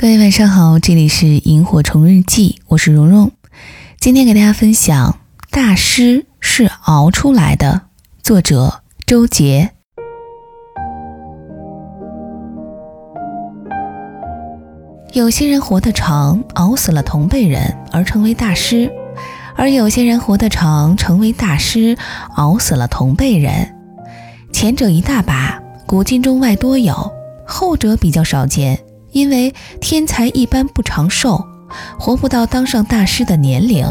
各位晚上好，这里是萤火虫日记，我是蓉蓉。今天给大家分享《大师是熬出来的》，作者周杰。有些人活得长，熬死了同辈人而成为大师；而有些人活得长，成为大师，熬死了同辈人。前者一大把，古今中外多有；后者比较少见。因为天才一般不长寿，活不到当上大师的年龄，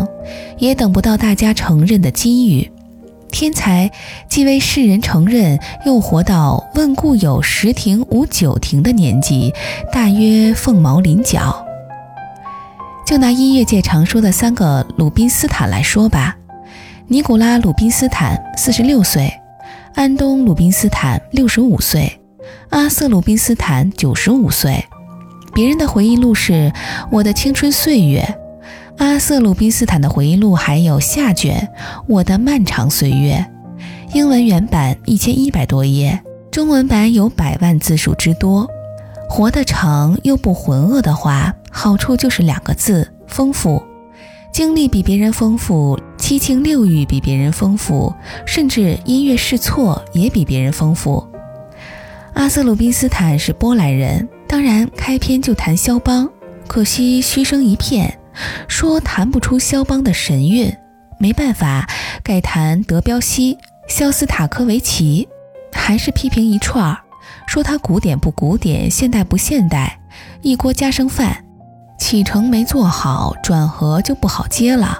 也等不到大家承认的机遇。天才既为世人承认，又活到问故有十庭无九庭的年纪，大约凤毛麟角。就拿音乐界常说的三个鲁宾斯坦来说吧：尼古拉·鲁宾斯坦四十六岁，安东·鲁宾斯坦六十五岁，阿瑟·鲁宾斯坦九十五岁。别人的回忆录是《我的青春岁月》，阿瑟·鲁宾斯坦的回忆录还有下卷《我的漫长岁月》。英文原版一千一百多页，中文版有百万字数之多。活得长又不浑噩的话，好处就是两个字：丰富。经历比别人丰富，七情六欲比别人丰富，甚至音乐试错也比别人丰富。阿瑟·鲁宾斯坦是波兰人。当然，开篇就谈肖邦，可惜嘘声一片，说弹不出肖邦的神韵。没办法，改弹德彪西、肖斯塔科维奇，还是批评一串儿，说他古典不古典，现代不现代，一锅家生饭，起承没做好，转合就不好接了。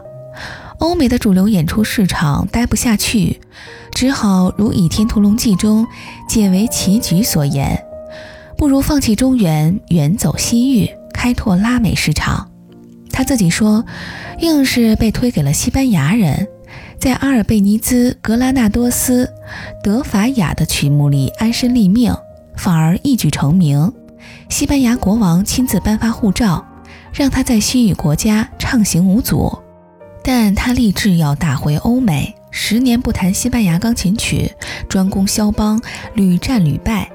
欧美的主流演出市场待不下去，只好如《倚天屠龙记》中解围棋局所言。不如放弃中原，远走西域，开拓拉美市场。他自己说，硬是被推给了西班牙人，在阿尔贝尼兹、格拉纳多斯、德法雅的曲目里安身立命，反而一举成名。西班牙国王亲自颁发护照，让他在西域国家畅行无阻。但他立志要打回欧美，十年不弹西班牙钢琴曲，专攻肖邦，屡战屡败。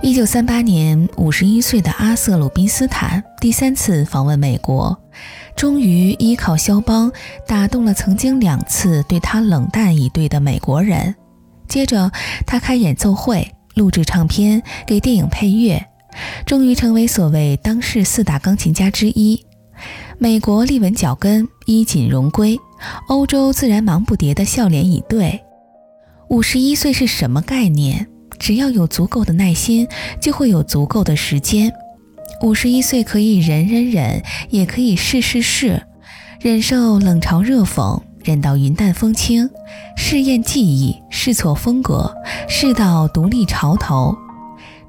一九三八年，五十一岁的阿瑟·鲁宾斯坦第三次访问美国，终于依靠肖邦打动了曾经两次对他冷淡以对的美国人。接着，他开演奏会、录制唱片、给电影配乐，终于成为所谓当世四大钢琴家之一。美国立稳脚跟，衣锦荣归；欧洲自然忙不迭的笑脸以对。五十一岁是什么概念？只要有足够的耐心，就会有足够的时间。五十一岁可以忍忍忍，也可以试试试，忍受冷嘲热讽，忍到云淡风轻，试验技艺，试错风格，试到独立潮头。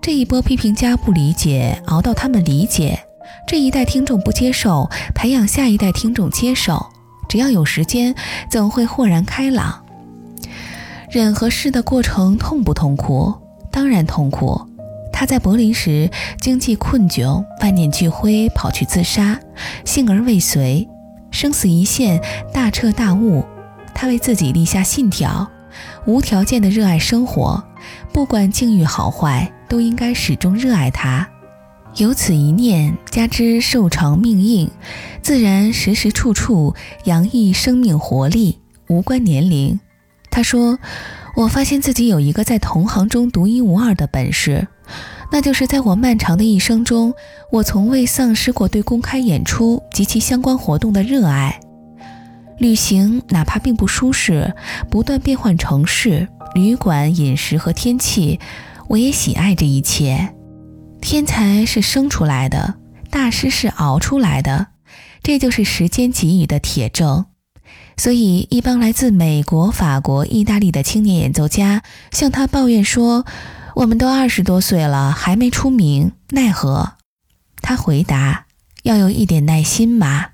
这一波批评家不理解，熬到他们理解；这一代听众不接受，培养下一代听众接受。只要有时间，总会豁然开朗。忍和试的过程痛不痛苦？当然痛苦。他在柏林时经济困窘，万念俱灰，跑去自杀，幸而未遂。生死一线，大彻大悟。他为自己立下信条：无条件的热爱生活，不管境遇好坏，都应该始终热爱它。有此一念，加之寿长命硬，自然时时处处洋溢生命活力，无关年龄。他说：“我发现自己有一个在同行中独一无二的本事，那就是在我漫长的一生中，我从未丧失过对公开演出及其相关活动的热爱。旅行哪怕并不舒适，不断变换城市、旅馆、饮食和天气，我也喜爱这一切。天才是生出来的，大师是熬出来的，这就是时间给予的铁证。”所以，一帮来自美国、法国、意大利的青年演奏家向他抱怨说：“我们都二十多岁了，还没出名，奈何？”他回答：“要有一点耐心嘛。”